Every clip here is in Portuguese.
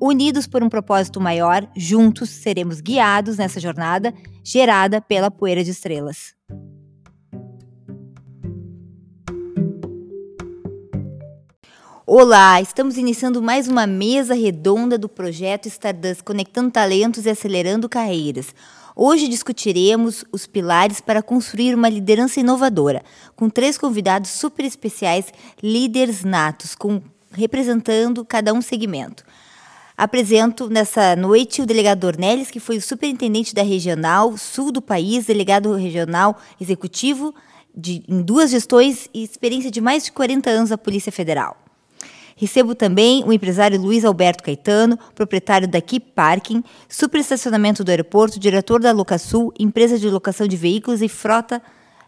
Unidos por um propósito maior, juntos seremos guiados nessa jornada gerada pela poeira de estrelas. Olá, estamos iniciando mais uma mesa redonda do projeto Stardust Conectando Talentos e Acelerando Carreiras. Hoje discutiremos os pilares para construir uma liderança inovadora, com três convidados super especiais, líderes natos, com, representando cada um segmento. Apresento nessa noite o delegado Ornelis, que foi o superintendente da regional sul do país, delegado regional executivo de, em duas gestões e experiência de mais de 40 anos da Polícia Federal. Recebo também o empresário Luiz Alberto Caetano, proprietário da Keep Parking, superestacionamento do aeroporto, diretor da Locasul, empresa de locação de veículos e frota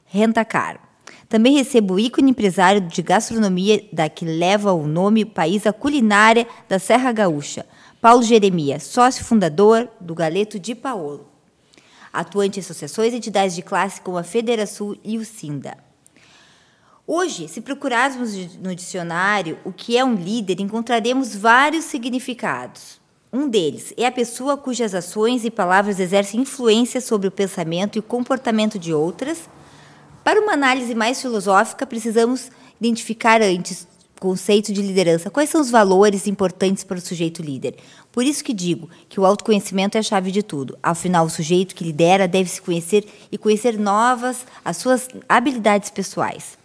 Rentacar. Também recebo o ícone empresário de gastronomia da que leva o nome País a Culinária da Serra Gaúcha, Paulo Jeremias, sócio fundador do Galeto de Paolo. Atuante em associações e entidades de classe como a Federação e o Sinda. Hoje, se procurarmos no dicionário o que é um líder, encontraremos vários significados. Um deles é a pessoa cujas ações e palavras exercem influência sobre o pensamento e o comportamento de outras. Para uma análise mais filosófica, precisamos identificar antes conceito de liderança. Quais são os valores importantes para o sujeito líder? Por isso que digo que o autoconhecimento é a chave de tudo. Afinal, o sujeito que lidera deve se conhecer e conhecer novas as suas habilidades pessoais.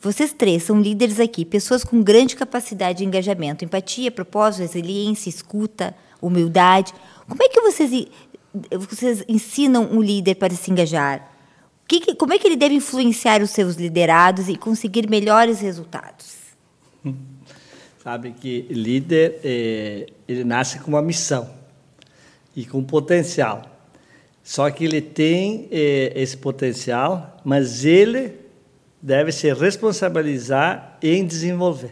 Vocês três são líderes aqui, pessoas com grande capacidade de engajamento, empatia, propósito, resiliência, escuta, humildade. Como é que vocês, vocês ensinam um líder para se engajar? Que, como é que ele deve influenciar os seus liderados e conseguir melhores resultados? Sabe que líder, é, ele nasce com uma missão e com potencial. Só que ele tem é, esse potencial, mas ele deve se responsabilizar em desenvolver.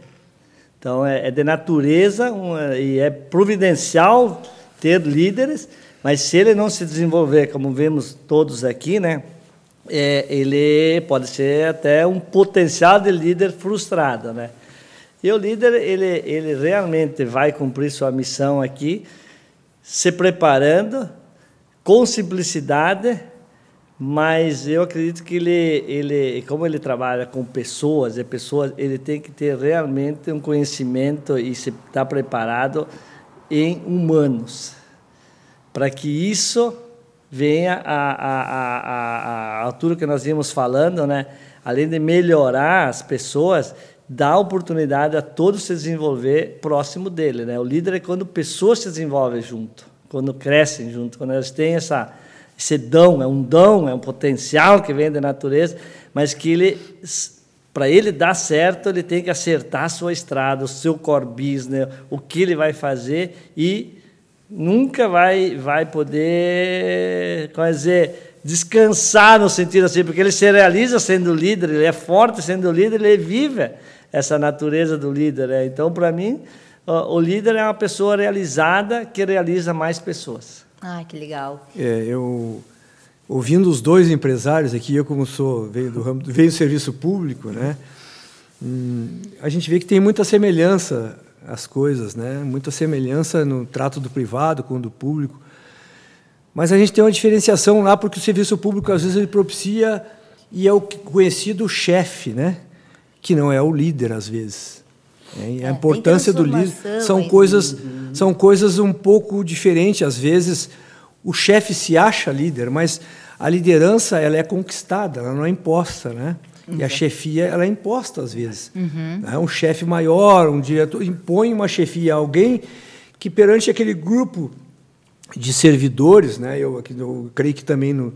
Então, é, é de natureza uma, e é providencial ter líderes, mas se ele não se desenvolver, como vemos todos aqui, né, é, ele pode ser até um potencial de líder frustrado, né? E o líder, ele, ele realmente vai cumprir sua missão aqui, se preparando com simplicidade, mas eu acredito que ele, ele como ele trabalha com pessoas, e pessoas, ele tem que ter realmente um conhecimento e se estar tá preparado em humanos, para que isso venha a, a, a, a, altura que nós íamos falando, né? além de melhorar as pessoas, dá oportunidade a todos se desenvolver próximo dele. Né? O líder é quando pessoas se desenvolvem junto, quando crescem junto, quando elas têm essa, esse dom, é um dom, é um potencial que vem da natureza, mas que ele, para ele dar certo, ele tem que acertar a sua estrada, o seu core business, o que ele vai fazer e nunca vai, vai poder, quer dizer, descansar no sentido assim, porque ele se realiza sendo líder, ele é forte sendo líder, ele vive essa natureza do líder. Né? Então, para mim, o líder é uma pessoa realizada que realiza mais pessoas. Ah, que legal. É, eu ouvindo os dois empresários aqui, eu como sou veio do ramo, veio do serviço público, né? Hum, a gente vê que tem muita semelhança as coisas, né? Muita semelhança no trato do privado com o do público. Mas a gente tem uma diferenciação lá porque o serviço público às vezes ele propicia e é o conhecido chefe, né? Que não é o líder às vezes. É, é, a importância do líder são coisas uhum. são coisas um pouco diferentes às vezes. O chefe se acha líder, mas a liderança ela é conquistada, ela não é imposta, né? Uhum. E a chefia ela é imposta às vezes. Uhum. Né? Um chefe maior, um diretor impõe uma chefia a alguém que perante aquele grupo de servidores, né? Eu, eu creio que também no,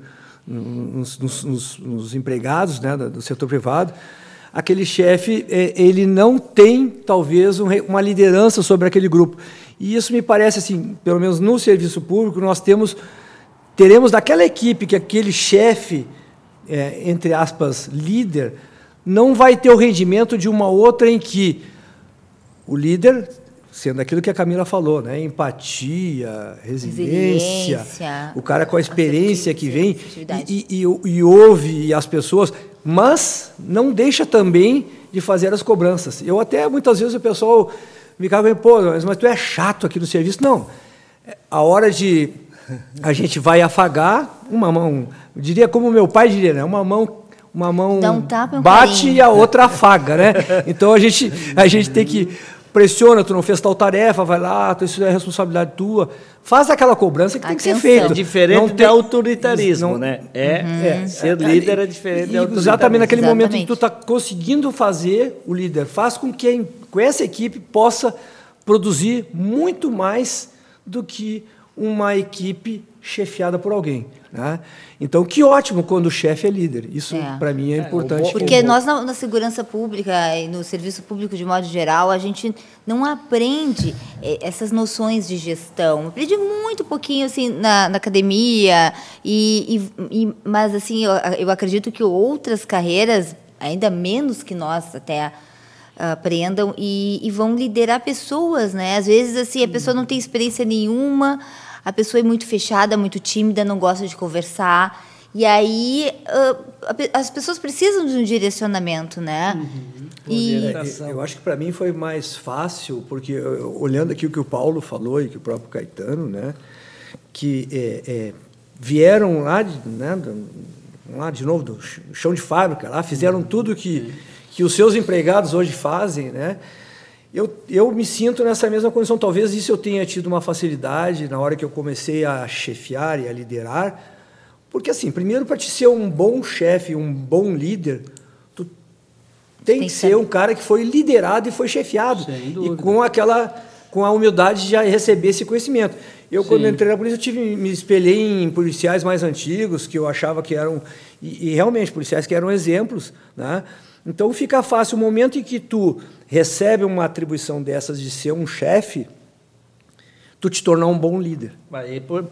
nos, nos, nos empregados, né, do setor privado aquele chefe é, ele não tem talvez uma liderança sobre aquele grupo. E isso me parece assim, pelo menos no serviço público nós temos teremos daquela equipe que aquele chefe, é, entre aspas, líder, não vai ter o rendimento de uma outra em que o líder, sendo aquilo que a Camila falou, né? empatia, resiliência, resiliência o cara com a experiência que vem e, e, e, e ouve as pessoas, mas não deixa também de fazer as cobranças. Eu até, muitas vezes, o pessoal me ficava, pô, mas tu é chato aqui no serviço. Não, a hora de a gente vai afagar, uma mão, eu diria como meu pai diria, né? uma mão uma mão um tapa, um bate carinho. e a outra afaga, né? Então a gente a gente tem que pressiona, tu não fez tal tarefa, vai lá, isso é responsabilidade tua. Faz aquela cobrança que Atenção. tem que ser feita. É diferente não tem autoritarismo, não, né? É, uhum. é, ser líder é diferente de autoritarismo. Exatamente naquele exatamente. momento que tu está conseguindo fazer, o líder faz com que com essa equipe possa produzir muito mais do que uma equipe chefiada por alguém. Né? Então, que ótimo quando o chefe é líder. Isso, é. para mim, é, é importante. Porque nós, na, na, segurança pública e no serviço público de modo geral, a gente não aprende eh, essas noções de gestão. Aprende muito pouquinho assim, na, na academia, e, e, e, mas assim, eu, eu acredito que outras carreiras, ainda menos que nós até aprendam e, e, vão liderar pessoas, né? Às vezes assim a pessoa não tem experiência nenhuma, a pessoa é muito fechada, muito tímida, não gosta de conversar. E aí uh, as pessoas precisam de um direcionamento, né? Uhum. E eu acho que para mim foi mais fácil, porque olhando aqui o que o Paulo falou e que o próprio Caetano, né, que é, é, vieram lá, de, né, lá de novo do chão de fábrica, lá fizeram tudo que que os seus empregados hoje fazem, né? Eu, eu me sinto nessa mesma condição. Talvez isso eu tenha tido uma facilidade na hora que eu comecei a chefiar e a liderar, porque assim, primeiro para te ser um bom chefe, um bom líder, tu tem, tem que ser um cara que foi liderado e foi chefiado e com aquela com a humildade de receber esse conhecimento. Eu Sim. quando entrei na polícia eu tive, me espelhei em policiais mais antigos que eu achava que eram e, e realmente policiais que eram exemplos, né? Então fica fácil o momento em que tu recebe uma atribuição dessas de ser um chefe, tu te tornar um bom líder. Aí por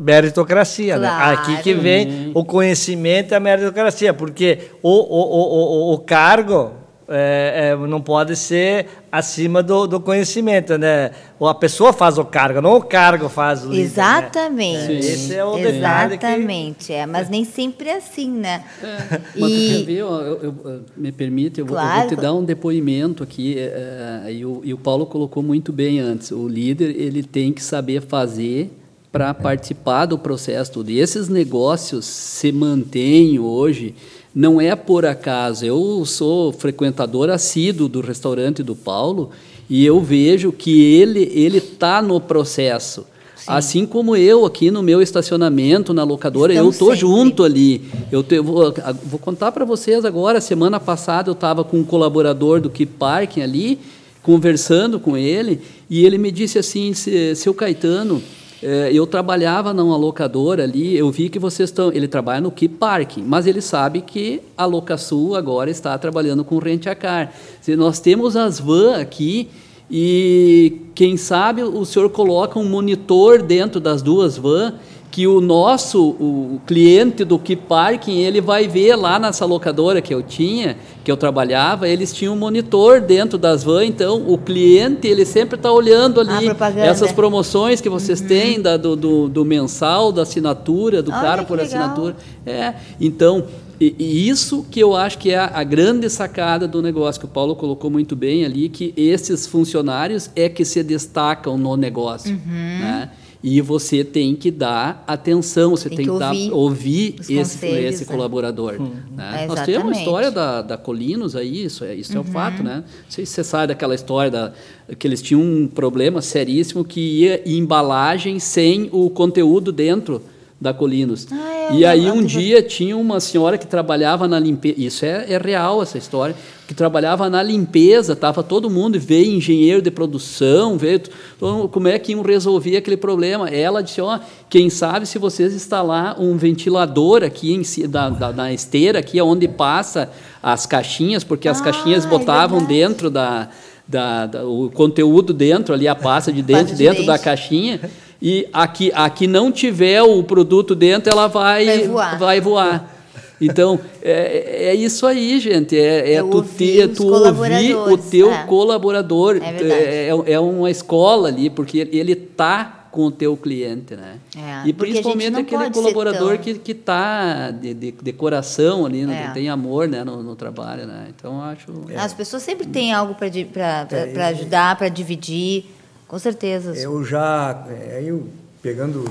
meritocracia, né? claro. né? Aqui que vem o conhecimento e a meritocracia, porque o, o, o, o, o cargo é, é, não pode ser acima do, do, conhecimento, né? Ou a pessoa faz o cargo, não o cargo faz o líder, né? Exatamente. Né? É, esse é o Exatamente, que... é, mas nem sempre é assim, né? É. E... Mas tu quer ver, eu, eu, eu, me permite, eu, claro. vou, eu, vou, te dar um depoimento aqui, é, é, e, o, e o Paulo colocou muito bem antes, o líder ele tem que saber fazer para participar do processo todo. E esses negócios se mantêm hoje não é por acaso. Eu sou frequentador assíduo do restaurante do Paulo e eu vejo que ele ele está no processo. Sim. Assim como eu aqui no meu estacionamento, na locadora, Estão eu estou junto ali. Eu, te, vou, vou, contar para vocês agora. Semana passada eu estava com um colaborador do Keep Parking ali, conversando com ele, e ele me disse assim, seu Caetano, eu trabalhava numa locadora ali, eu vi que vocês estão. Ele trabalha no Keep Parking, mas ele sabe que a Locasul agora está trabalhando com Rent a Car. Nós temos as van aqui e quem sabe o senhor coloca um monitor dentro das duas vans que o nosso o cliente do Keep Parking ele vai ver lá nessa locadora que eu tinha que eu trabalhava eles tinham um monitor dentro das vans então o cliente ele sempre está olhando ali essas promoções que vocês uhum. têm da, do, do, do, mensal da assinatura do Olha, cara por legal. assinatura é então e, e, isso que eu acho que é a, a, grande sacada do negócio, que o Paulo colocou muito bem ali, que esses funcionários é que se destacam no negócio. Uhum. Né? E você tem que dar atenção, você tem, tem que, que, dar, ouvir, esse, esse né? colaborador. Uhum. Né? É, Nós temos uma história da, da Colinos aí, isso é, isso uhum. é o fato, né? Não sei se você sabe daquela história da, que eles tinham um problema seríssimo que ia embalagem sem o conteúdo dentro da Colinos. Ah, é, e aí um dia tinha uma senhora que trabalhava na limpeza, isso é, é real essa história, que trabalhava na limpeza, estava todo mundo, veio engenheiro de produção, veio todo, como é que iam resolver aquele problema. Ela disse, ó, oh, quem sabe se vocês instalar um ventilador aqui em, da, da, na esteira, aqui onde passa as caixinhas, porque as ah, caixinhas é botavam é dentro da, da, da, o conteúdo dentro ali, a pasta de dente dentro da caixinha, e aqui aqui não tiver o produto dentro, ela vai vai voar. Vai voar. Então, é, é isso aí, gente. É, é tu, ter, tu ouvir o teu é. colaborador. É, é, é, uma escola ali, porque ele está com o teu cliente, né? É, e principalmente aquele colaborador tão... que está de, de, de, coração ali, né? É. tem amor né? no, no, trabalho, né? Então, acho... As pessoas sempre têm algo para é, ajudar, para dividir, com certeza. Eu já... Eu, pegando,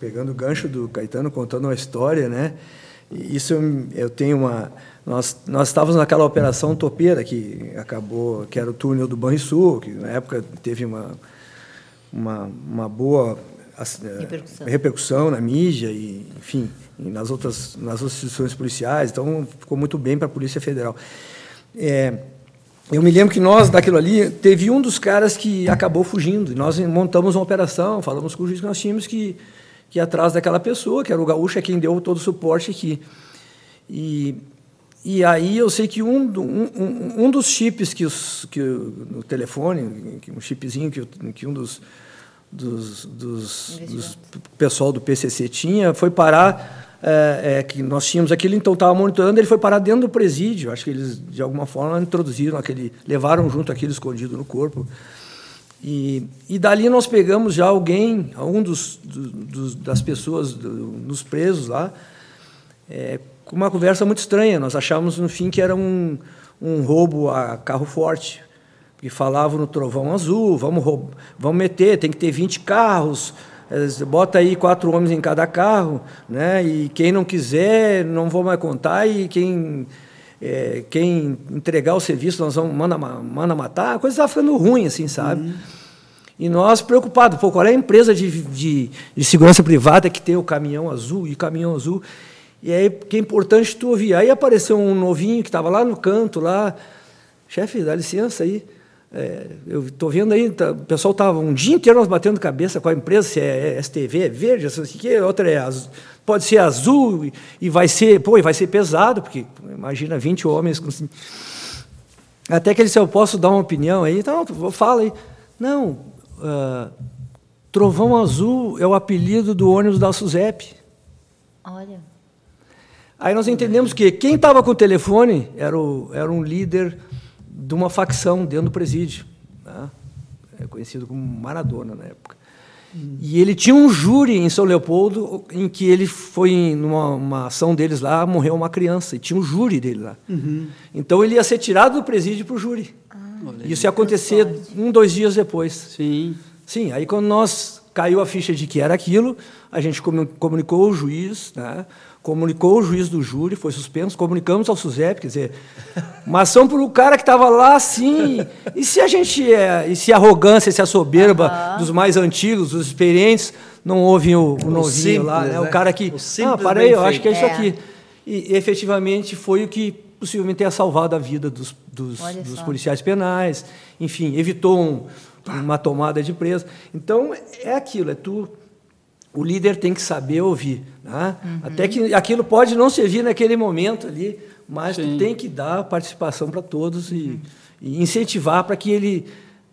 pegando o gancho do Caetano, contando uma história, né? Isso eu tenho uma. Nós, nós estávamos naquela operação topeira que acabou, que era o túnel do Banrisul, que na época teve uma, uma, uma boa repercussão. repercussão na mídia e, enfim, e nas outras nas outras instituições policiais. Então ficou muito bem para a Polícia Federal. É, eu me lembro que nós, daquilo ali, teve um dos caras que acabou fugindo. E nós montamos uma operação, falamos com o juiz que nós tínhamos que que atrás daquela pessoa, que era o gaúcho, é quem deu todo o suporte aqui. E, e aí eu sei que um, um, um dos chips que, os, que no telefone, um chipzinho que, que um dos, dos, dos, dos pessoal do PCC tinha, foi parar, é, é, que nós tínhamos aquilo, então estava monitorando, ele foi parar dentro do presídio. Acho que eles, de alguma forma, introduziram aquele, levaram junto aquilo escondido no corpo. E, e dali nós pegamos já alguém, um dos, dos das pessoas, dos presos lá, é, com uma conversa muito estranha. Nós achávamos no fim que era um, um roubo a carro forte, que falavam no trovão azul, vamos, roubar, vamos meter, tem que ter 20 carros, bota aí quatro homens em cada carro, né? e quem não quiser, não vou mais contar, e quem é, quem entregar o serviço, nós vamos manda, manda matar, a coisa estava ficando ruim, assim, sabe? Uhum. E nós preocupados, pô, qual é a empresa de, de, de, segurança privada que tem o caminhão azul e caminhão azul? E aí, que é importante tu ouvir. Aí apareceu um novinho que estava lá no canto, lá, chefe, dá licença aí. É, eu estou vendo aí, tá, o pessoal estava um dia inteiro nós batendo cabeça com a empresa, se é STV, é verde, assim, que outra é azul, pode ser azul e, e, vai ser, pô, e vai ser pesado, porque imagina 20 homens com assim. Até que ele disse, eu posso dar uma opinião aí? Então, fala aí. Não, uh, Trovão Azul é o apelido do ônibus da SUSEP. Olha. Aí nós entendemos que quem estava com o telefone era, o, era um líder de uma facção dentro do presídio, né? é conhecido como Maradona na época. Hum. E ele tinha um júri em São Leopoldo em que ele foi numa ação deles lá, morreu uma criança e tinha um júri dele lá. Uhum. Então ele ia ser tirado do presídio para o júri. Ah, Isso ia acontecer um, dois dias depois. Sim. Sim. Aí quando nós caiu a ficha de que era aquilo, a gente comunicou o juiz, né? Comunicou o juiz do júri, foi suspenso, comunicamos ao SUSEP, quer dizer, uma ação para o cara que estava lá, assim, e se a gente, é, e se a arrogância, se a soberba dos mais antigos, dos experientes, não ouvem o, o novinho simples, lá, né? né? o cara que, o ah, parei, eu acho que é isso aqui. E efetivamente foi o que possivelmente tenha salvado a vida dos, dos, dos policiais penais, enfim, evitou um, uma tomada de presa. Então, é aquilo, é tu o líder tem que saber ouvir. Né? Uhum. Até que aquilo pode não servir naquele momento ali, mas tu tem que dar participação para todos e, uhum. e incentivar para que ele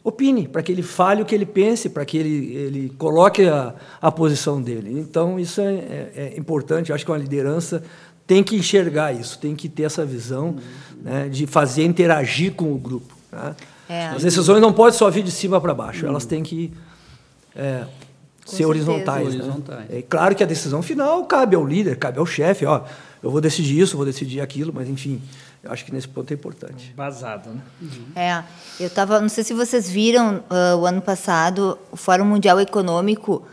opine, para que ele fale o que ele pense, para que ele, ele coloque a, a posição dele. Então, isso é, é, é importante. Eu acho que uma liderança tem que enxergar isso, tem que ter essa visão uhum. né, de fazer interagir com o grupo. Né? É. As decisões não podem só vir de cima para baixo, elas têm que ser horizontais. Né? horizontais. É claro que a decisão final cabe ao líder, cabe ao chefe. Ó, eu vou decidir isso, vou decidir aquilo, mas enfim, eu acho que nesse ponto é importante. Basado, né? Uhum. É, eu estava, não sei se vocês viram uh, o ano passado, o Fórum Mundial Econômico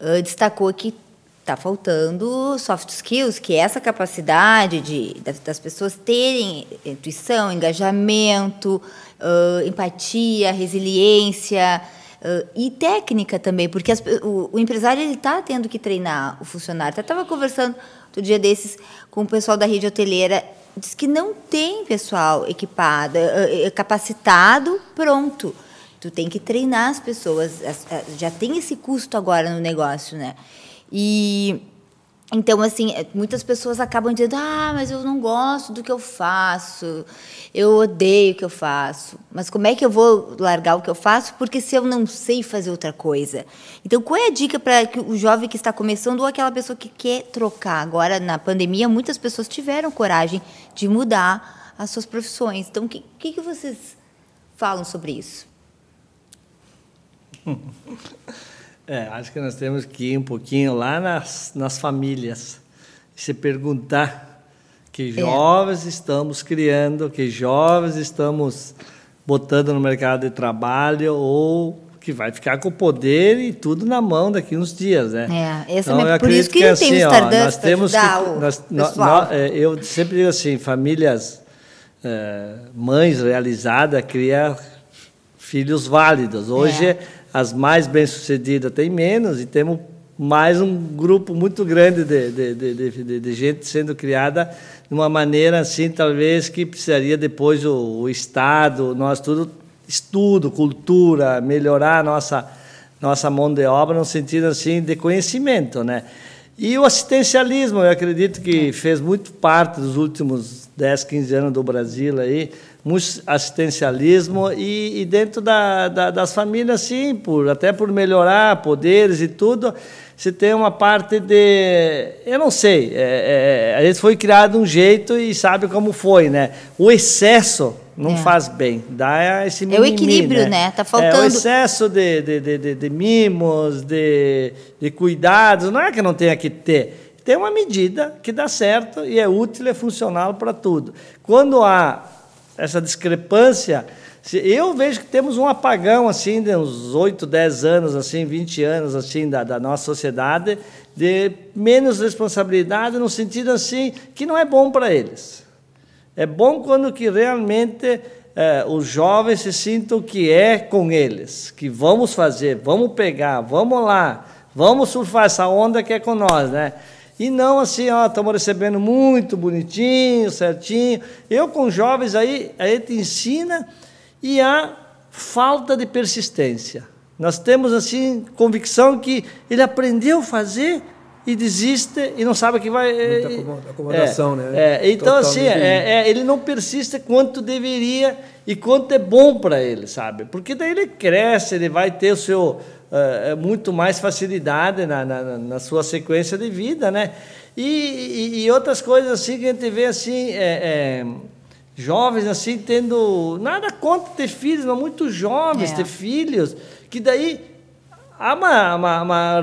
uh, destacou que está faltando soft skills, que é essa capacidade de das, das pessoas terem intuição, engajamento, uh, empatia, resiliência Uh, e técnica também, porque as, o, o, empresário ele está tendo que treinar o funcionário. Eu estava conversando outro dia desses com o pessoal da rede hoteleira, diz que não tem pessoal equipado, capacitado, pronto. Tu tem que treinar as pessoas, já tem esse custo agora no negócio, né? E Então, assim, é, muitas pessoas acabam dizendo: ah, mas eu não gosto do que eu faço, eu odeio o que eu faço. Mas como é que eu vou largar o que eu faço? Porque se eu não sei fazer outra coisa. Então, qual é a dica para o jovem que está começando ou aquela pessoa que quer trocar? Agora, na pandemia, muitas pessoas tiveram coragem de mudar as suas profissões. Então, o que, que, que vocês falam sobre isso? É, acho que nós temos que ir um pouquinho lá nas, nas famílias e se perguntar que é. jovens é. estamos criando, que jovens estamos botando no mercado de trabalho ou que vai ficar com o poder e tudo na mão daqui uns dias, né? É, essa então, é por isso que, que assim, tem o Stardust nós temos que, nós, nós, nós, é, Eu sempre digo assim, famílias, é, mães realizadas criam filhos válidos. Hoje é as mais bem-sucedidas têm menos e temos mais um grupo muito grande de, de, de, de, gente sendo criada de uma maneira assim, talvez que precisaria depois o, o Estado, nós tudo, estudo, cultura, melhorar a nossa, nossa mão de obra no sentido assim de conhecimento, né? E o assistencialismo, eu acredito que fez muito parte dos últimos 10, 15 anos do Brasil aí, muito assistencialismo e, e dentro da, da, das famílias, sim, por, até por melhorar poderes e tudo, se tem uma parte de. Eu não sei, é, é, a gente foi criado de um jeito e sabe como foi, né? O excesso não é. faz bem, dá esse mimimi, É o equilíbrio, né? né? Tá faltando. É, o excesso de, de, de, de, de mimos, de, de cuidados, não é que não tenha que ter. Tem uma medida que dá certo e é útil e é funcional para tudo. Quando há essa discrepância. Eu vejo que temos um apagão assim de uns 8, 10 anos, assim, 20 anos assim da, da nossa sociedade, de menos responsabilidade no sentido assim que não é bom para eles. É bom quando que realmente é, os jovens se sintam que é com eles, que vamos fazer, vamos pegar, vamos lá, vamos surfar essa onda que é com nós, né? E não assim, ó, estamos recebendo muito bonitinho, certinho. Eu com jovens aí, a gente ensina e há falta de persistência. Nós temos assim convicção que ele aprendeu a fazer e desiste e não sabe que vai. Muita acomodação, é, né? É, então, assim, é, é, ele não persiste quanto deveria e quanto é bom para ele, sabe? Porque daí ele cresce, ele vai ter o seu é, muito mais facilidade na, na, na, sua sequência de vida, né? E, e, e, outras coisas assim que a gente vê assim, é, é, jovens assim tendo nada contra ter filhos, mas muito jovens é. ter filhos, que daí há uma, uma, uma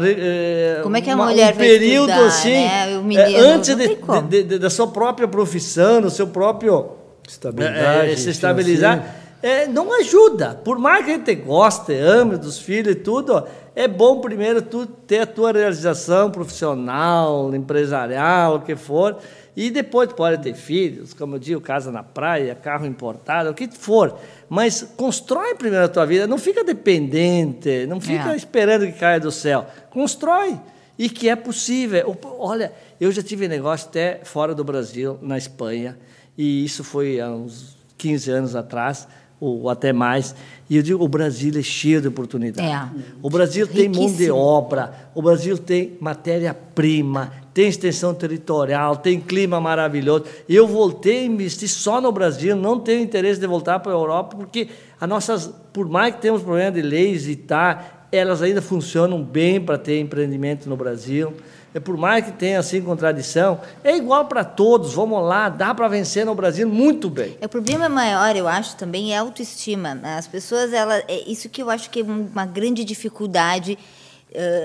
como é que a uma, mulher um período estudar, assim né? menino, antes de, de, de, da sua própria profissão, do seu próprio estabilidade, se estabilizar é, não ajuda. Por mais que a gente goste, ame dos filhos e tudo, é bom primeiro tu ter a tua realização profissional, empresarial, o que for, e depois tu pode ter filhos, como eu digo, casa na praia, carro importado, o que for. Mas constrói primeiro a tua vida, não fica dependente, não fica é. esperando que caia do céu. Constrói. E que é possível. Olha, eu já tive negócio até fora do Brasil, na Espanha, e isso foi há uns 15 anos atrás ou até mais. E eu digo, o Brasil é cheio de oportunidades. É. O Brasil tem mão de obra, o Brasil tem matéria-prima, tem extensão territorial, tem clima maravilhoso. Eu voltei a investir só no Brasil, não tenho interesse de voltar para a Europa, porque as nossas, por mais que temos problema de leis e tal, elas ainda funcionam bem para ter empreendimento no Brasil é por mais que tenha assim contradição, é igual para todos. Vamos lá, dá para vencer no Brasil muito bem. É, o problema maior, eu acho, também é a autoestima. As pessoas, ela, é isso que eu acho que é uma grande dificuldade.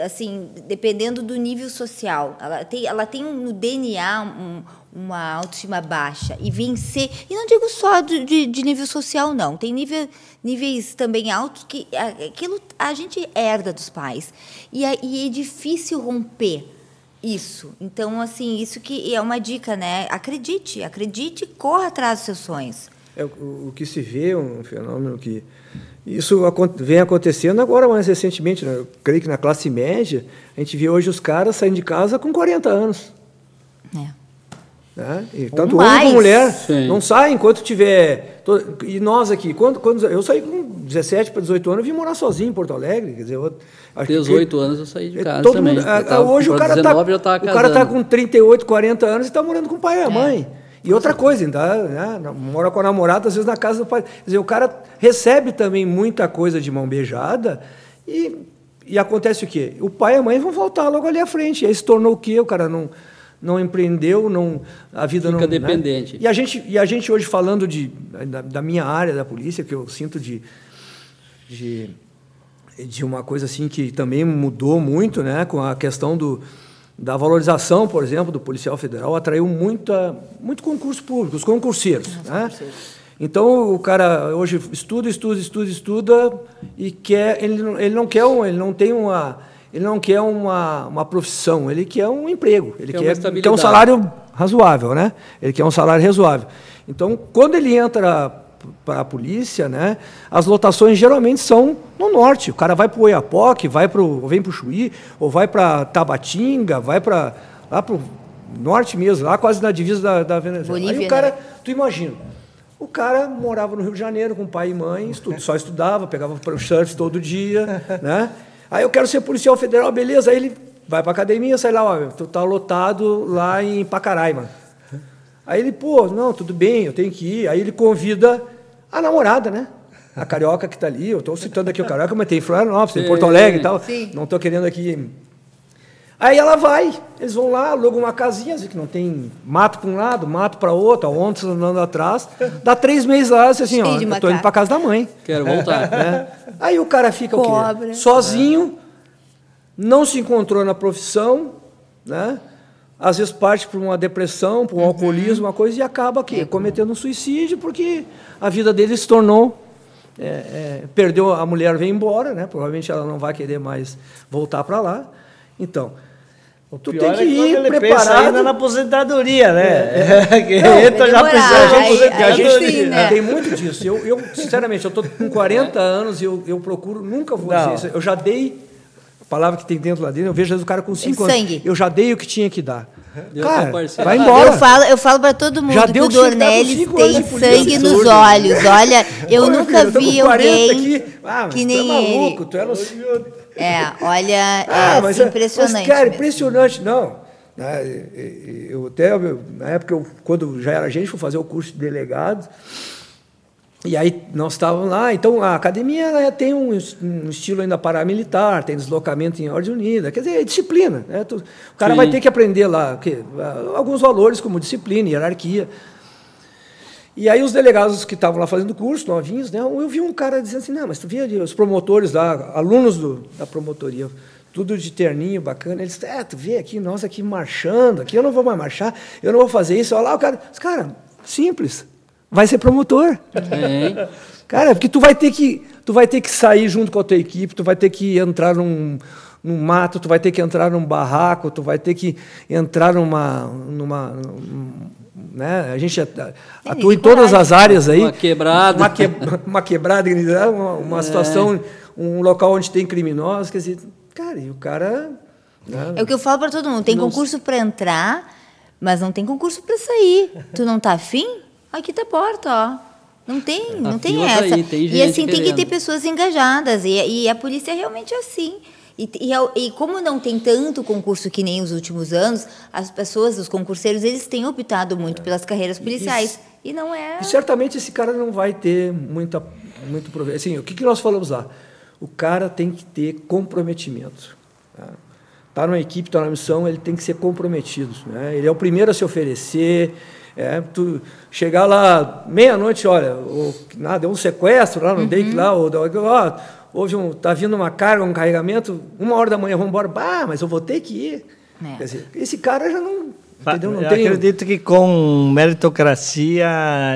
Assim, dependendo do nível social, ela tem, ela tem no DNA um, uma autoestima baixa e vencer. E não digo só de, de, de nível social, não. Tem nível, níveis também altos que aquilo a gente herda dos pais e é, e é difícil romper isso. Então, assim, isso que é uma dica, né? Acredite, acredite e corra atrás dos seus sonhos. É, o, o que se vê, um fenômeno que. Isso vem acontecendo agora mais recentemente. Né? Eu creio que na classe média, a gente vê hoje os caras saindo de casa com 40 anos. É. Né? E tanto homem como mulher Sim. não sai enquanto tiver. E nós aqui, quando, quando eu saí com 17 para 18 anos, eu vim morar sozinho em Porto Alegre. Quer dizer, eu, 18 que, anos eu saí de casa todo também. Mundo, tava, hoje o cara, 19, tá, o cara tá com 38, 40 anos e está morando com o pai e a é. mãe. E outra coisa, ainda, né, mora com a namorada, às vezes na casa do pai. Quer dizer, o cara recebe também muita coisa de mão beijada e, e acontece o quê? O pai e a mãe vão voltar logo ali à frente. E aí se tornou o quê? O cara não não empreendeu, não a vida Fica não. Fica né? dependente. Né? E a gente e a gente hoje falando de da, da, minha área da polícia que eu sinto de, de de uma coisa assim que também mudou muito, né, com a questão do da valorização, por exemplo, do policial federal atraiu muita muito concurso público, os concurseiros, né? Então o cara hoje estuda, estuda, estuda, estuda e quer ele, ele não quer um, ele não tem uma ele não quer uma, uma profissão, ele quer um emprego, ele quer, quer, quer um salário razoável, né? Ele quer um salário razoável. Então, quando ele entra para a polícia, né, as lotações geralmente são no norte. O cara vai para o Oiapoque, vai pro, vem para o Chuí, ou vai para Tabatinga, vai para lá para o norte mesmo, lá quase na divisa da, da Venezuela. Bolívia, Aí o cara, né? tu imagina, o cara morava no Rio de Janeiro com pai e mãe, estudo, só estudava, pegava para o surf todo dia, né? Aí eu quero ser policial federal, beleza. Aí ele vai para academia, sai lá, ó, tu tá lotado lá em Pacaraima. Aí ele, pô, não, tudo bem, eu tenho que ir. Aí ele convida a namorada, né? A carioca que está ali, eu estou citando aqui o carioca, mas tem Florianópolis, tem Porto Alegre e tal. Sim. Não estou querendo aqui Aí ela vai, eles vão lá, alugam uma casinha, assim, que não tem mato para um lado, mato para outro, ontem andando atrás. Dá três meses lá, assim, ó, eu tô indo para casa da mãe. Quero voltar. É. Aí o cara fica o quê? Sozinho, não se encontrou na profissão, né? Às vezes parte por uma depressão, por um uhum. alcoolismo, uma coisa, e acaba aqui, é, cometendo um suicídio, porque a vida dele se tornou é, é, perdeu a mulher, vem embora, né? Provavelmente ela não vai querer mais voltar para lá. Então, o tu tem é que ir é preparado ainda na aposentadoria, né? É, é. não, entra já pensando na aposentadoria. Sim, né? Tem muito disso. Eu, eu sinceramente, eu estou com 40 anos e eu, eu procuro, nunca vou não. dizer isso. Eu já dei, a palavra que tem dentro lá dentro, eu vejo o cara com 5 anos. Sangue. Eu já dei o que tinha que dar. Deu cara, vai embora. Eu falo, eu falo para todo mundo já que o Dornelles tem sangue nos olhos. Olha, eu Pô, nunca filho, vi alguém aqui. Ah, que nem tu é maluco, ele. Tu é no... É, olha, ah, é mas, impressionante. Mas, cara, impressionante, não. Né, eu até, na época, eu, quando já era gente, fui fazer o curso de delegado, e aí nós estávamos lá, então a academia ela tem um, um, estilo ainda paramilitar, tem deslocamento em ordem unida, quer dizer, é disciplina. Né? O cara Sim. vai ter que aprender lá que, alguns valores como disciplina, hierarquia. E aí os delegados que estavam lá fazendo curso, novinhos, né, eu vi um cara dizendo assim, não, mas tu via os promotores lá, alunos do, da promotoria, tudo de terninho, bacana. Eles, é, tu vê aqui, nós aqui marchando, aqui eu não vou mais marchar, eu não vou fazer isso. Olha lá o cara, cara, simples, vai ser promotor. É. Cara, porque tu vai ter que, tu vai ter que sair junto com a tua equipe, tu vai ter que entrar num, num mato, tu vai ter que entrar num barraco, tu vai ter que entrar numa, numa, né? A gente atua em todas as áreas aí. Uma quebrada. Uma, que, uma quebrada, uma, uma é. situação, um local onde tem criminosos. Quer dizer, cara, e o cara. Né? É o que eu falo para todo mundo: tem não... concurso para entrar, mas não tem concurso para sair. Tu não tá afim? Aqui tá a porta, ó. Não tem, a não tem tá essa. Aí, tem e assim, querendo. tem que ter pessoas engajadas. E, e a polícia é realmente assim. E, e, e, como não tem tanto concurso que nem os últimos anos, as pessoas, os concurseiros, eles têm optado muito pelas carreiras policiais. E, e não é. E certamente esse cara não vai ter muita, muito proveito. Assim, o que, que nós falamos lá? O cara tem que ter comprometimento. Está tá numa equipe, está numa missão, ele tem que ser comprometido. Né? Ele é o primeiro a se oferecer. É, tu chegar lá meia-noite, olha, o, nada, deu um sequestro lá no uhum. DEIC lá, ou, ó, houve um, tá vindo uma carga, um carregamento, uma hora da manhã, vamos embora, bah, mas eu vou ter que ir. É. Quer dizer, esse cara já não, entendeu? Não eu tem... acredito que com meritocracia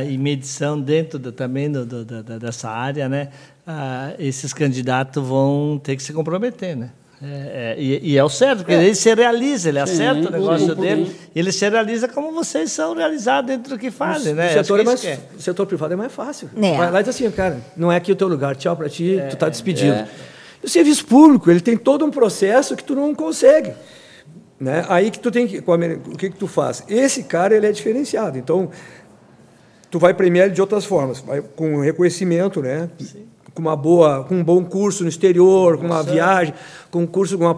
e medição dentro do, também do, do, dessa área, né, ah, esses candidatos vão ter que se comprometer, né? É, é, e, e, é o certo, porque é. ele se realiza, ele Sim, acerta o negócio dele, ele se realiza como vocês são realizados dentro do que fazem, né? O setor, é mais, o setor privado é mais fácil. É. Vai lá e diz assim, cara, não é aqui o teu lugar, tchau para ti, tu está é, despedido. É. O serviço público, ele tem todo um processo que tu não consegue. Né? Aí que tu tem que, o que que tu faz? Esse cara ele é diferenciado, então tu vai premiar ele de outras formas, vai com reconhecimento, né? Sim. Com uma boa, com um bom curso no exterior, com uma viagem, com um curso com uma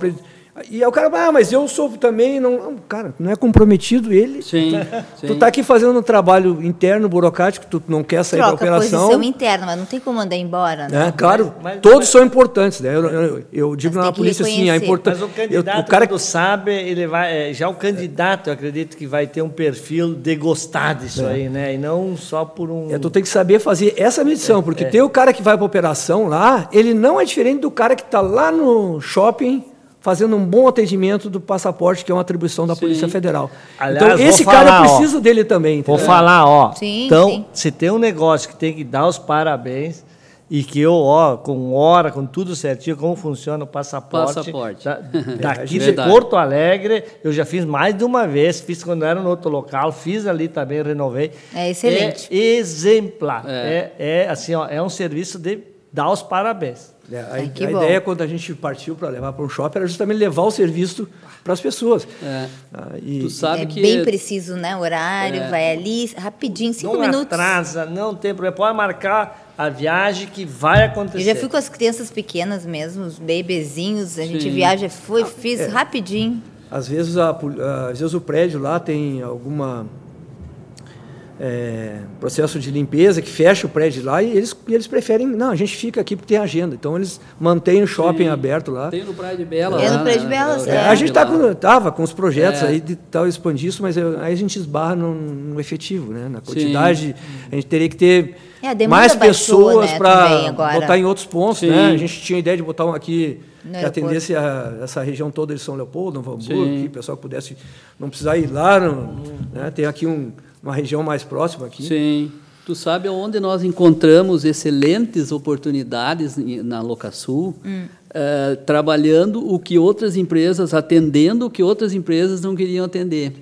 e aí o cara, ah, mas eu sou também, não, cara, não é comprometido ele. Sim. Tu está aqui fazendo um trabalho interno, burocrático, tu não quer sair Troca da operação. posição interna, mas não tem como mandar embora, né? É, claro, mas, mas, todos mas, são importantes, né? Eu, eu, eu digo na polícia assim, a importância. Mas o candidato, eu, o cara que sabe, ele vai, é, já o candidato, eu acredito que vai ter um perfil de gostar disso é. aí, né? E não só por um. É, tu tem que saber fazer essa medição, porque é. tem o cara que vai para operação lá, ele não é diferente do cara que está lá no shopping fazendo um bom atendimento do passaporte, que é uma atribuição da sim. Polícia Federal. Aliás, então, esse falar, cara precisa dele também. Entendeu? Vou falar, ó. Sim, então, sim. se tem um negócio que tem que dar os parabéns e que eu, ó, com hora, com tudo certinho, como funciona o passaporte. Passaporte. Da, daqui de Porto Alegre, eu já fiz mais de uma vez, fiz quando era no outro local, fiz ali também, renovei. É excelente. É exemplar. É, é, é assim, ó, é um serviço de dar os parabéns. É, a, Ai, a ideia, quando a gente partiu para levar para um shopping, era justamente levar o serviço para as pessoas. É. Ah, e, tu sabe é que bem preciso, né? Horário, é. vai ali, rapidinho, cinco não minutos. Não atrasa, não tem problema. Pode marcar a viagem que vai acontecer. Eu já fui com as crianças pequenas mesmo, os bebezinhos, a Sim. gente viaja, foi, ah, fiz é. rapidinho. Às vezes, a, às vezes o prédio lá tem alguma é, processo de limpeza que fecha o prédio lá e eles, e eles preferem, não, a gente fica aqui porque tem agenda. Então eles mantêm o shopping Sim. aberto lá. Tem no Praia de Bela. É no Praia de Bela, é, é. A gente tá com, tava com os projetos é. aí de tal expandir isso, mas eu, aí a gente esbarra no, no efetivo, né? Na quantidade, Sim. a gente teria que ter é, mais pessoas né, para botar em outros pontos, Sim. né? A gente tinha a ideia de botar um aqui no que atendesse a, essa região toda de São Leopoldo, Novo Hamburgo, que o pessoal pudesse não precisar ir lá, no, né? Tem aqui um uma região mais próxima aqui. Sim. Tu sabe onde nós encontramos excelentes oportunidades na Locasul, hum. uh, trabalhando o que outras empresas, atendendo o que outras empresas não queriam atender,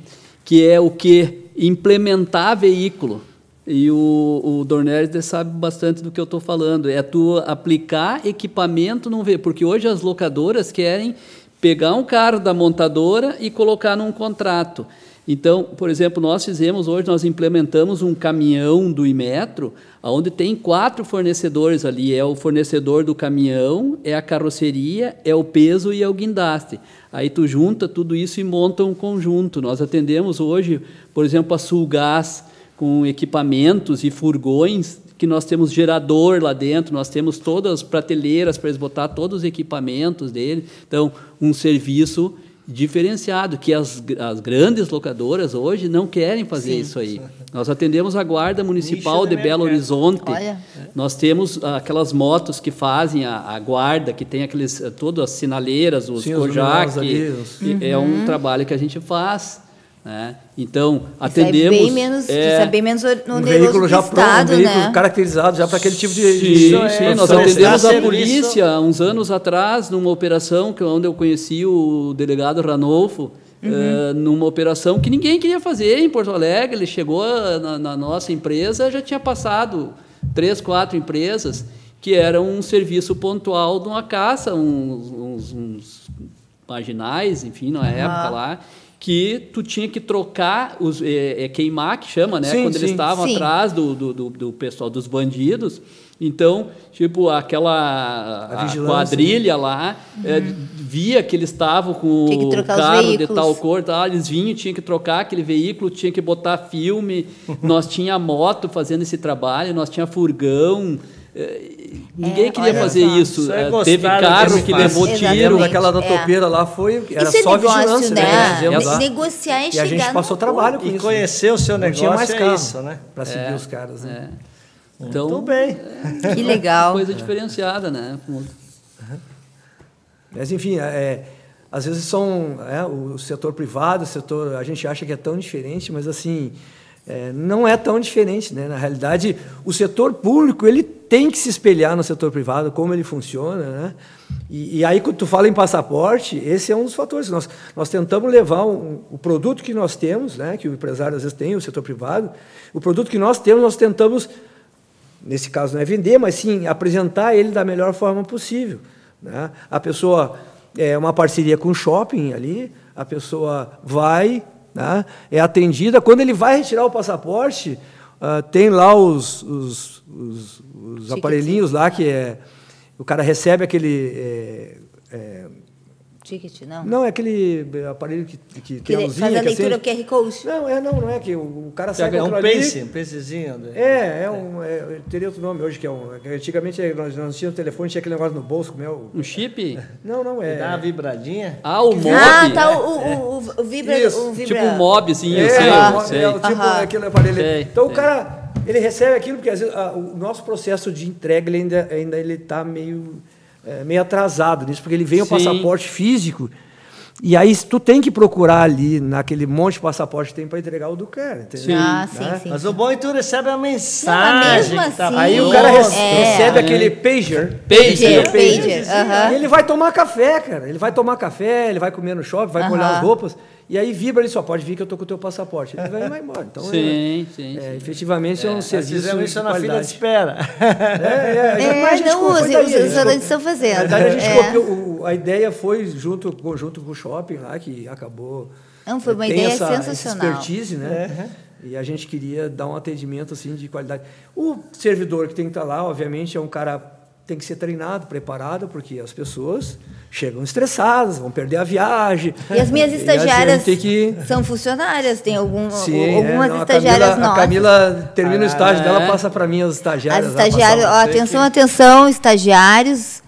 que é o que? Implementar veículo. E o, o Dornelles sabe bastante do que eu estou falando. É tu aplicar equipamento não ver, porque hoje as locadoras querem pegar um carro da montadora e colocar num contrato. Então, por exemplo, nós fizemos hoje, nós implementamos um caminhão do Imetro, onde tem quatro fornecedores ali. É o fornecedor do caminhão, é a carroceria, é o peso e é o guindaste. Aí tu junta tudo isso e monta um conjunto. Nós atendemos hoje, por exemplo, a Sulgás com equipamentos e furgões que nós temos gerador lá dentro, nós temos todas as prateleiras para eles botar todos os equipamentos dele. Então, um serviço diferenciado, que as, as grandes locadoras hoje não querem fazer Sim. isso aí. Nós atendemos a Guarda Municipal de Belo Horizonte. Olha. Nós temos aquelas motos que fazem a, a guarda, que tem aqueles eh, todas as sinaleiras, os Sim, Kojak. Os uhum. É um uhum. trabalho que a gente faz. Né? Então, atendemos. Isso é bem menos, é, isso é bem menos um veículo já pronto, um veículo né? caracterizado já para aquele tipo de. Sim, de, sim. É, nós atendemos a polícia uns anos atrás, numa operação que, onde eu conheci o delegado Ranolfo. Uhum. Uh, numa operação que ninguém queria fazer em Porto Alegre, ele chegou na, na nossa empresa, já tinha passado três, quatro empresas, que era um serviço pontual de uma caça, uns, uns, uns marginais, enfim, na época lá, que tu tinha que trocar, os, é, é queimar, que chama, né? Sim, Quando sim, eles estavam atrás do, do, do, do, pessoal, dos bandidos. Então, tipo, aquela a a quadrilha lá, uhum. é, via que eles estavam com o carro de tal cor, tal, eles vinham, tinha que trocar aquele veículo, tinha que botar filme. nós tinha moto fazendo esse trabalho, nós tinha furgão. É, ninguém é, queria fazer só. isso. é, é Teve carro que levou tiro. Daquela da é. topeira lá foi. Era isso só negócio, vigilância, né? né? Negociar e, e chegar. a gente passou trabalho com e isso. E conhecer o seu negócio Não tinha mais é isso, né? Para seguir os caras. Né? Então, Muito bem. Que legal. Coisa diferenciada, né? Mas, enfim, é, às vezes são é, o setor privado, o setor a gente acha que é tão diferente, mas assim é, não é tão diferente, né? Na realidade, o setor público ele tem que se espelhar no setor privado, como ele funciona, né? E, e aí, quando tu fala em passaporte, esse é um dos fatores. Nós, nós tentamos levar um, o produto que nós temos, né? Que o empresário às vezes tem, o setor privado, o produto que nós temos, nós tentamos, nesse caso não é vender, mas sim apresentar ele da melhor forma possível. Né? A pessoa é uma parceria com o shopping ali, a pessoa vai, né, é atendida. Quando ele vai retirar o passaporte, uh, tem lá os, os, os, os aparelhinhos lá que é. O cara recebe aquele. É, é, ticket, não? Não, é aquele aparelho que, que, que tem a luzinha. Faz a leitura que QR Code. Não, é, não, não é que o, cara sabe É um pace, um pacezinho. Né? É, é um, é, teria outro nome hoje, que é um... Antigamente nós, nós tínhamos telefone, tinha aquele negócio no bolso, como é o... Um chip? Não, não, é... Dá uma vibradinha? Ah, o mob. Ah, tá, o, o, o, o vibra... Isso. O vibra... Tipo um mobzinho, é, sei, -huh. sei. É, tipo uh -huh. aquele aparelho. Sei, então sei. o cara, ele recebe aquilo, porque às vezes a, o nosso processo de entrega, ele ainda, ainda ele está meio... É, meio atrasado nisso, porque ele vem Sim. o passaporte físico e aí tu tem que procurar ali, naquele monte de passaporte que tem para entregar o do cara. Sim. Ah, sim, né? sim, Mas o bom é que tu recebe a mensagem. Não, tá... assim, aí o cara rece é. recebe aquele pager. Pager, pager. pager. E ele vai tomar café, cara. Ele vai tomar café, ele vai comer no shopping, vai molhar as roupas. E aí vibra, ele só pode vir que eu tô com o teu passaporte. Ele vai, vai embora. Então, sim, é, sim, é, sim. Efetivamente é, é um serviço fizemos isso na fila de espera. É, é, é não, os restaurantes estão fazendo. Na verdade, a gente é. copiou, a ideia foi junto, junto com o shopping lá, que acabou... Não, foi uma ideia essa, sensacional. Essa expertise, né? E a gente queria dar um atendimento assim de qualidade. O servidor que tem que estar lá, obviamente, é um cara tem que ser treinado, preparado, porque as pessoas chegam estressadas, vão perder a viagem. E as minhas estagiárias que... são funcionárias, tem algum, Sim, algumas é, não, estagiárias Camila, novas. A Camila termina ah, o estágio é. dela, passa para mim as estagiárias. As estagiárias, ó, atenção, que... atenção, estagiários.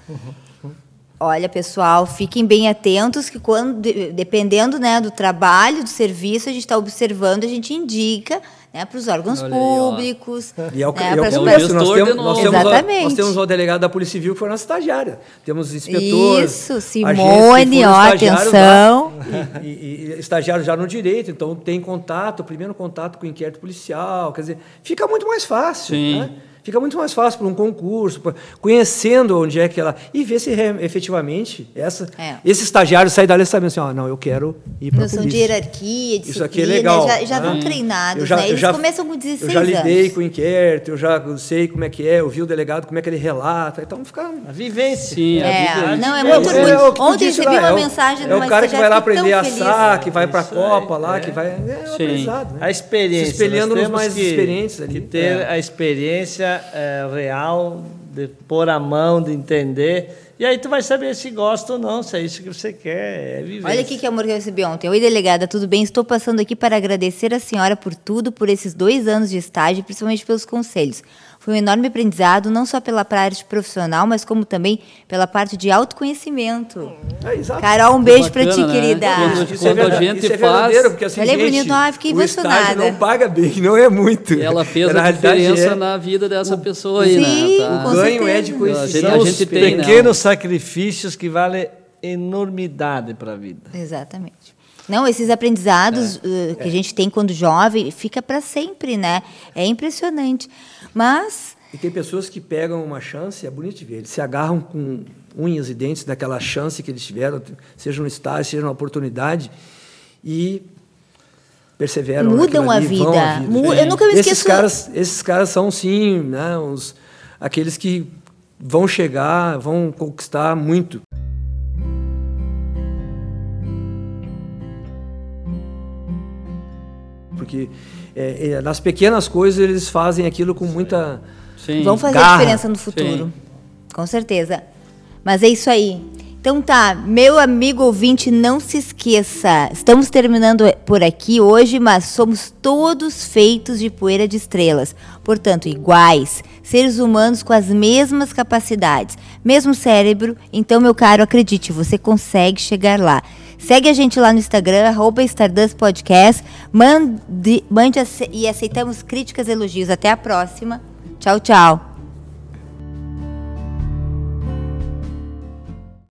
Olha, pessoal, fiquem bem atentos que quando, dependendo né, do trabalho, do serviço, a gente está observando, a gente indica né, para os órgãos Olha públicos. Aí, e é o, né, é o começo, nós temos, nós, temos a, nós temos o delegado da Polícia Civil que foi nossa estagiária. Temos inspetores. Isso, Simone, ó, atenção. Lá, e, e, e estagiário já no direito, então tem contato, primeiro contato com o inquérito policial, quer dizer, fica muito mais fácil. Sim. Né? Fica muito mais fácil para um concurso, pra, conhecendo onde é que ela. E ver se efetivamente essa, é. esse estagiário sai dali sabendo assim: ó, não, eu quero ir para a polícia. Noção de hierarquia, de Isso aqui é legal. Já, já vão treinados, já, né? Eles já, começam com 16 Eu já lidei anos. com o inquérito, eu já sei como é que é, eu vi o delegado, como é que ele relata. Então fica. A vivência. Sim, é, a vivência. Não, é muito é, é, Ontem recebi uma mensagem É o cara que vai lá aprender a assar, que vai para a Copa lá, que vai. É o aprendizado. Né? A experiência. Se espelhando nos mais experientes ali. Que ter a experiência real real, de pôr a mão, de entender. E aí tu vai saber se gosta ou não, se é isso que você quer, é viver. Olha aqui que amor que eu recebi ontem. Oi, delegada, tudo bem? Estou passando aqui para agradecer a senhora por tudo, por esses dois anos de estágio, principalmente pelos conselhos. Foi um enorme aprendizado, não só pela parte profissional, mas como também pela parte de autoconhecimento. É, exato. Carol, um beijo para ti, né? querida. Quando, isso quando é a gente é faz... Porque, assim, Falei bonito, ah, fiquei emocionada. não paga bem, não é muito. Ela fez na a diferença é... na vida dessa o, pessoa aí, sim, né? Tá. O ganho é de conhecimento. A gente, tem, pequenos não. sacrifícios que valem enormidade para a vida. Exatamente. Não, esses aprendizados é, uh, que é. a gente tem quando jovem fica para sempre, né? É impressionante. Mas. E tem pessoas que pegam uma chance, é bonito de ver, eles se agarram com unhas e dentes daquela chance que eles tiveram, seja um estágio, seja uma oportunidade, e perseveram. Mudam a vida. a vida. Eu nunca me esqueço. Esses caras, esses caras são, sim, né, os, aqueles que vão chegar, vão conquistar muito. Porque é, é, nas pequenas coisas eles fazem aquilo com muita. Sim. Vão fazer garra. diferença no futuro. Sim. Com certeza. Mas é isso aí. Então tá, meu amigo ouvinte, não se esqueça. Estamos terminando por aqui hoje, mas somos todos feitos de poeira de estrelas. Portanto, iguais, seres humanos com as mesmas capacidades, mesmo cérebro. Então, meu caro, acredite, você consegue chegar lá. Segue a gente lá no Instagram, arroba Stardust Podcast. Mande, mande e aceitamos críticas e elogios. Até a próxima. Tchau, tchau.